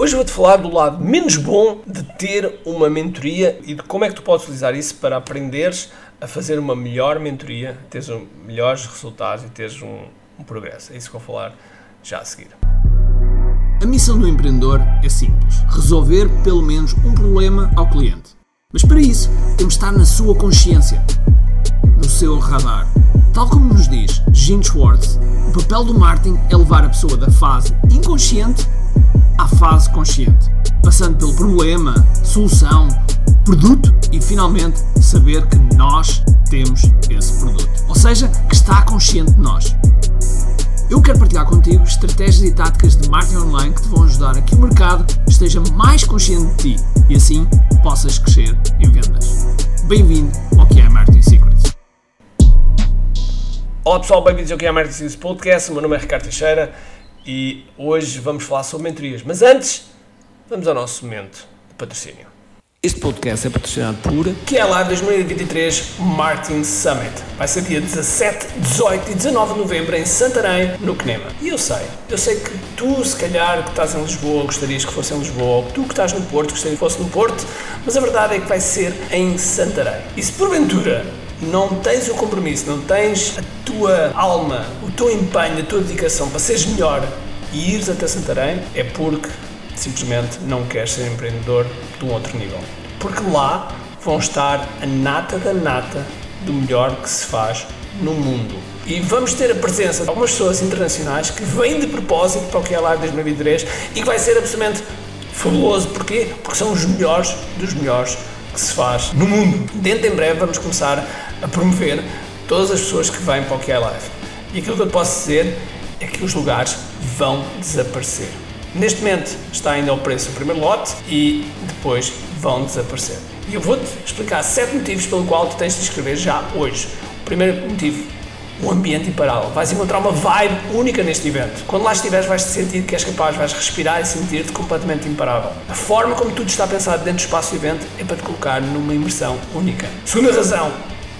Hoje vou-te falar do lado menos bom de ter uma mentoria e de como é que tu podes utilizar isso para aprenderes a fazer uma melhor mentoria, teres um, melhores resultados e teres um, um progresso. É isso que vou falar já a seguir. A missão do empreendedor é simples: resolver pelo menos um problema ao cliente. Mas para isso, temos de estar na sua consciência, no seu radar. Tal como nos diz Gene Schwartz, o papel do marketing é levar a pessoa da fase inconsciente à fase consciente, passando pelo problema, solução, produto e finalmente saber que nós temos esse produto. Ou seja, que está consciente de nós. Eu quero partilhar contigo estratégias e táticas de marketing online que te vão ajudar a que o mercado esteja mais consciente de ti e assim possas crescer em vendas. Bem-vindo ao que é Marketing Secrets. Olá pessoal, bem-vindos ao que é Marketing Secrets Podcast. O meu nome é Ricardo Teixeira e hoje vamos falar sobre mentorias. Mas antes, vamos ao nosso momento de patrocínio. Este podcast é patrocinado por QLA 2023 Marketing Summit. Vai ser dia 17, 18 e 19 de novembro em Santarém, no CNEMA. E eu sei, eu sei que tu, se calhar, que estás em Lisboa, gostarias que fosse em Lisboa, ou que tu que estás no Porto, gostarias que fosse no Porto, mas a verdade é que vai ser em Santarém. E se porventura não tens o compromisso, não tens a tua alma, o teu empenho, a tua dedicação para seres melhor e ires até Santarém, é porque simplesmente não queres ser empreendedor de um outro nível. Porque lá vão estar a nata da nata do melhor que se faz no mundo. E vamos ter a presença de algumas pessoas internacionais que vêm de propósito para o que é lá 2023 e que vai ser absolutamente fabuloso. Porquê? Porque são os melhores dos melhores que se faz no mundo. Dentro em breve vamos começar a promover todas as pessoas que vêm para o que é live. E aquilo que eu posso dizer é que os lugares vão desaparecer. Neste momento está ainda ao preço o primeiro lote e depois vão desaparecer. E eu vou-te explicar sete motivos pelo qual tu tens de inscrever já hoje. O primeiro motivo, o ambiente imparável. Vais encontrar uma vibe única neste evento. Quando lá estiveres, vais te sentir que és capaz, vais respirar e sentir-te completamente imparável. A forma como tudo está pensado dentro do espaço do evento é para te colocar numa imersão única. Segunda razão,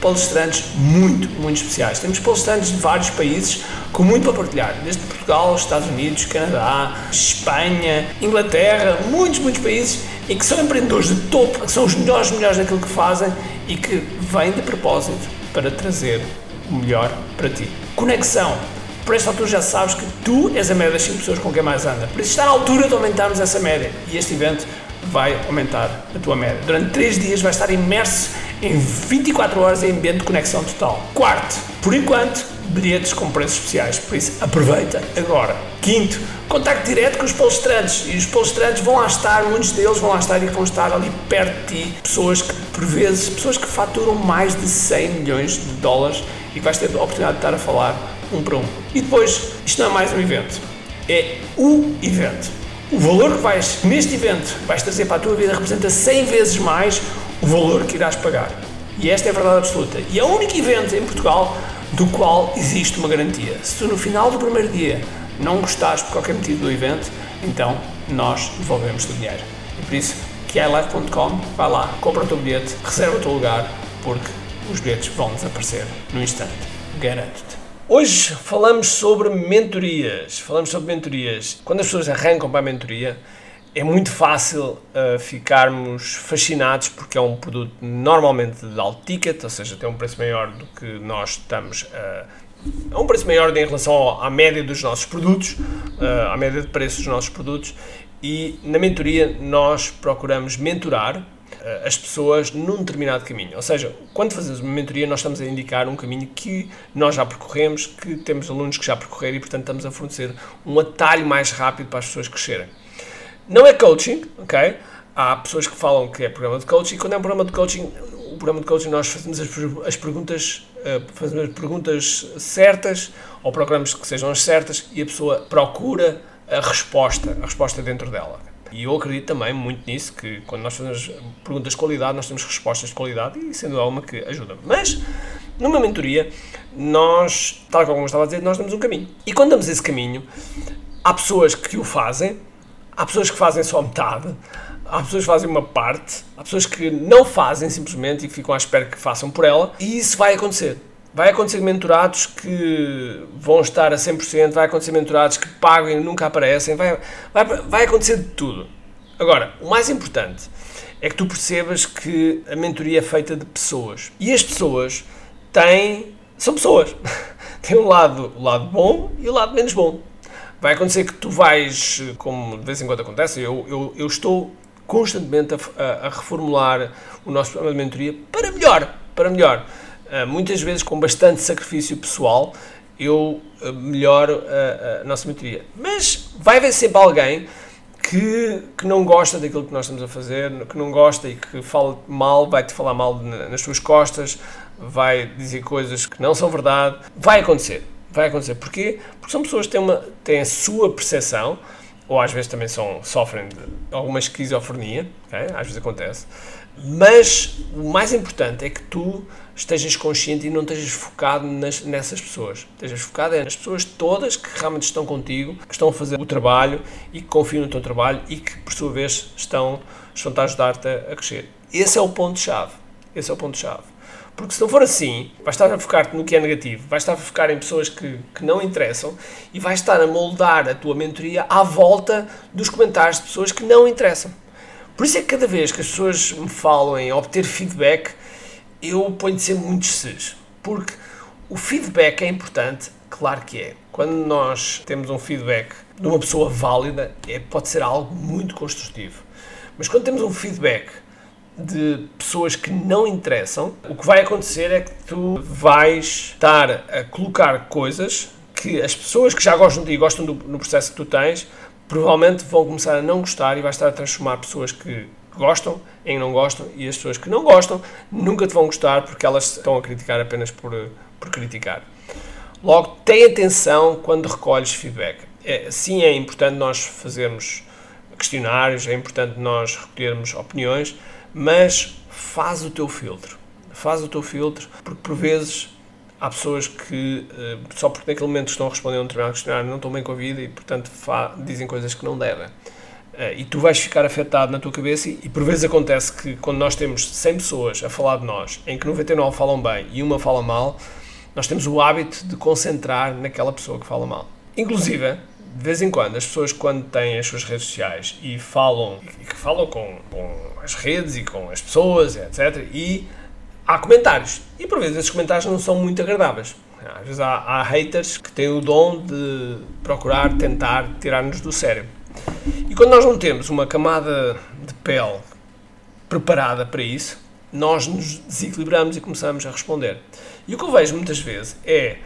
palestrantes muito, muito especiais. Temos palestrantes de vários países com muito para partilhar, desde Portugal, Estados Unidos, Canadá, Espanha, Inglaterra, muitos, muitos países e que são empreendedores de topo, que são os melhores, melhores naquilo que fazem e que vêm de propósito para trazer o melhor para ti. Conexão. Por esta altura já sabes que tu és a média das 5 pessoas com quem mais anda. Por isso está na altura de aumentarmos essa média. E este evento vai aumentar a tua média. Durante 3 dias vais estar imerso em 24 horas em ambiente de conexão total. Quarto, por enquanto, bilhetes com preços especiais, por isso aproveita agora. Quinto, contacto direto com os palestrantes e os palestrantes vão lá estar, muitos deles vão lá estar e vão estar ali perto de ti, pessoas que, por vezes, pessoas que faturam mais de 100 milhões de dólares e que vais ter a oportunidade de estar a falar um para um. E depois, isto não é mais um evento, é o evento. O valor que vais, neste evento, vais trazer para a tua vida representa 100 vezes mais o valor que irás pagar. E esta é a verdade absoluta. E é o único evento em Portugal do qual existe uma garantia. Se tu no final do primeiro dia não gostares por qualquer motivo do evento, então nós devolvemos o dinheiro. E por isso, QILive.com, vai lá, compra o teu bilhete, reserva o teu lugar, porque os bilhetes vão desaparecer no instante. Garanto-te. Hoje falamos sobre mentorias. Falamos sobre mentorias. Quando as pessoas arrancam para a mentoria, é muito fácil uh, ficarmos fascinados porque é um produto normalmente de alto ticket, ou seja, tem um preço maior do que nós estamos a. Uh, um preço maior em relação à média dos nossos produtos, uh, à média de preços dos nossos produtos, e na mentoria nós procuramos mentorar as pessoas num determinado caminho. Ou seja, quando fazemos uma mentoria, nós estamos a indicar um caminho que nós já percorremos, que temos alunos que já percorreram e, portanto, estamos a fornecer um atalho mais rápido para as pessoas crescerem. Não é coaching, ok? Há pessoas que falam que é programa de coaching, e quando é um programa de coaching, o programa de coaching nós fazemos as, as perguntas, uh, fazemos as perguntas certas, ou procuramos que sejam as certas, e a pessoa procura a resposta, a resposta dentro dela. E eu acredito também muito nisso, que quando nós fazemos perguntas de qualidade, nós temos respostas de qualidade, e sendo alguma que ajuda. Mas, numa mentoria, nós, tal como eu estava a dizer, nós damos um caminho. E quando damos esse caminho, há pessoas que o fazem, Há pessoas que fazem só metade, há pessoas que fazem uma parte, há pessoas que não fazem simplesmente e que ficam à espera que façam por ela, e isso vai acontecer. Vai acontecer mentorados que vão estar a 100%, vai acontecer mentorados que pagam e nunca aparecem, vai, vai, vai acontecer de tudo. Agora, o mais importante é que tu percebas que a mentoria é feita de pessoas. E as pessoas têm. são pessoas. Tem um lado, o lado bom e o lado menos bom. Vai acontecer que tu vais, como de vez em quando acontece, eu, eu, eu estou constantemente a, a, a, reformular o nosso programa de mentoria para melhor, para melhor. Uh, muitas vezes com bastante sacrifício pessoal, eu uh, melhoro a, a nossa mentoria. Mas vai haver sempre alguém que, que não gosta daquilo que nós estamos a fazer, que não gosta e que fala mal, vai-te falar mal nas tuas costas, vai dizer coisas que não são verdade. Vai acontecer. Vai acontecer. Porquê? Porque são pessoas que têm, uma, têm a sua percepção, ou às vezes também são, sofrem de alguma esquizofrenia, okay? às vezes acontece. Mas o mais importante é que tu estejas consciente e não estejas focado nas, nessas pessoas. Estejas focado é nas pessoas todas que realmente estão contigo, que estão a fazer o trabalho e que confiam no teu trabalho e que, por sua vez, estão, estão a ajudar-te a, a crescer. Esse é o ponto-chave. Esse é o ponto-chave. Porque se não for assim, vais estar a focar-te no que é negativo, vais estar a focar em pessoas que, que não interessam e vais estar a moldar a tua mentoria à volta dos comentários de pessoas que não interessam. Por isso é que cada vez que as pessoas me falam em obter feedback, eu ponho sempre muitos ses. Porque o feedback é importante, claro que é. Quando nós temos um feedback de uma pessoa válida, é, pode ser algo muito construtivo. Mas quando temos um feedback de pessoas que não interessam, o que vai acontecer é que tu vais estar a colocar coisas que as pessoas que já gostam de ti e gostam do, no processo que tu tens provavelmente vão começar a não gostar e vais estar a transformar pessoas que gostam em não gostam e as pessoas que não gostam nunca te vão gostar porque elas estão a criticar apenas por, por criticar. Logo, tem atenção quando recolhes feedback. É, sim, é importante nós fazermos questionários, é importante nós recolhermos opiniões, mas faz o teu filtro. Faz o teu filtro, porque por vezes há pessoas que, uh, só porque naquele momento estão a responder a um determinado questionário, não estão bem com a vida e, portanto, dizem coisas que não devem. Uh, e tu vais ficar afetado na tua cabeça e, e, por vezes acontece que quando nós temos 100 pessoas a falar de nós, em que 99 falam bem e uma fala mal, nós temos o hábito de concentrar naquela pessoa que fala mal. Inclusive, de vez em quando, as pessoas quando têm as suas redes sociais e falam, e que falam com, com as redes e com as pessoas, etc., e há comentários. E por vezes esses comentários não são muito agradáveis. Às vezes há, há haters que têm o dom de procurar tentar tirar-nos do sério. E quando nós não temos uma camada de pele preparada para isso, nós nos desequilibramos e começamos a responder. E o que eu vejo muitas vezes é: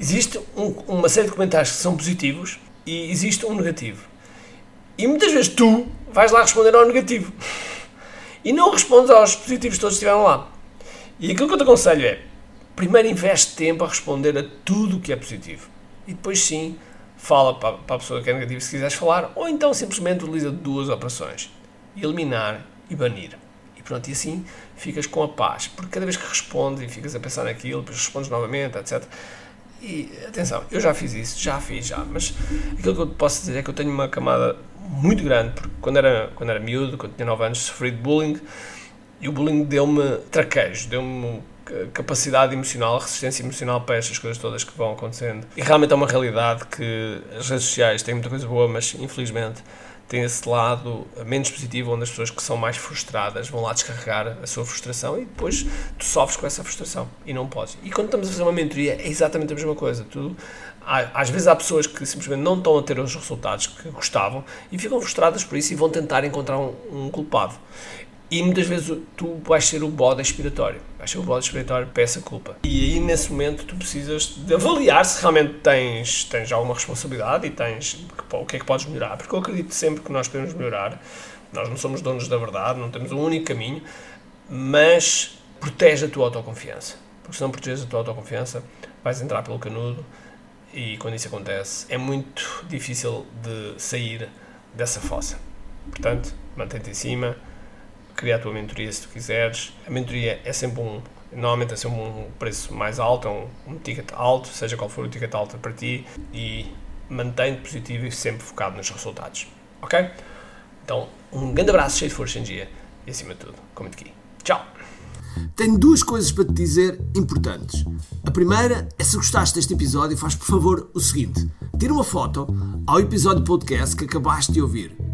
existe um, uma série de comentários que são positivos e existe um negativo. E muitas vezes tu vais lá responder ao negativo e não respondes aos positivos todos estiveram lá. E aquilo que eu te aconselho é: primeiro investe tempo a responder a tudo o que é positivo. E depois sim, fala para, para a pessoa que é negativa se quiseres falar, ou então simplesmente utiliza duas operações: eliminar e banir. E pronto, e assim ficas com a paz. Porque cada vez que respondes e ficas a pensar naquilo, depois respondes novamente, etc. E atenção, eu já fiz isso, já fiz, já, mas aquilo que eu posso dizer é que eu tenho uma camada muito grande, porque quando era, quando era miúdo, quando tinha 9 anos, sofri de bullying e o bullying deu-me traquejo, deu-me capacidade emocional, resistência emocional para estas coisas todas que vão acontecendo. E realmente é uma realidade que as redes sociais têm muita coisa boa, mas infelizmente tem esse lado menos positivo, onde as pessoas que são mais frustradas vão lá descarregar a sua frustração e depois tu sofres com essa frustração e não podes. E quando estamos a fazer uma mentoria é exatamente a mesma coisa. Tu, às vezes há pessoas que simplesmente não estão a ter os resultados que gostavam e ficam frustradas por isso e vão tentar encontrar um, um culpado. E muitas vezes tu vais ser o bode expiatório, vais ser o bode expiatório para essa culpa. E aí nesse momento tu precisas de avaliar se realmente tens, tens alguma responsabilidade e tens o que é que podes melhorar. Porque eu acredito sempre que nós podemos melhorar. Nós não somos donos da verdade, não temos um único caminho, mas protege a tua autoconfiança. Porque se não proteges a tua autoconfiança, vais entrar pelo canudo e quando isso acontece é muito difícil de sair dessa fossa. Portanto, mantém-te em cima criar a tua mentoria se tu quiseres. A mentoria é sempre um, normalmente é sempre um preço mais alto, é um, um ticket alto, seja qual for o ticket alto para ti, e mantém-te positivo e sempre focado nos resultados. Ok? Então, um grande abraço cheio de força em dia e acima de tudo, comente aqui. Tchau! Tenho duas coisas para te dizer importantes. A primeira é se gostaste deste episódio, faz por favor o seguinte: tira uma foto ao episódio podcast que acabaste de ouvir.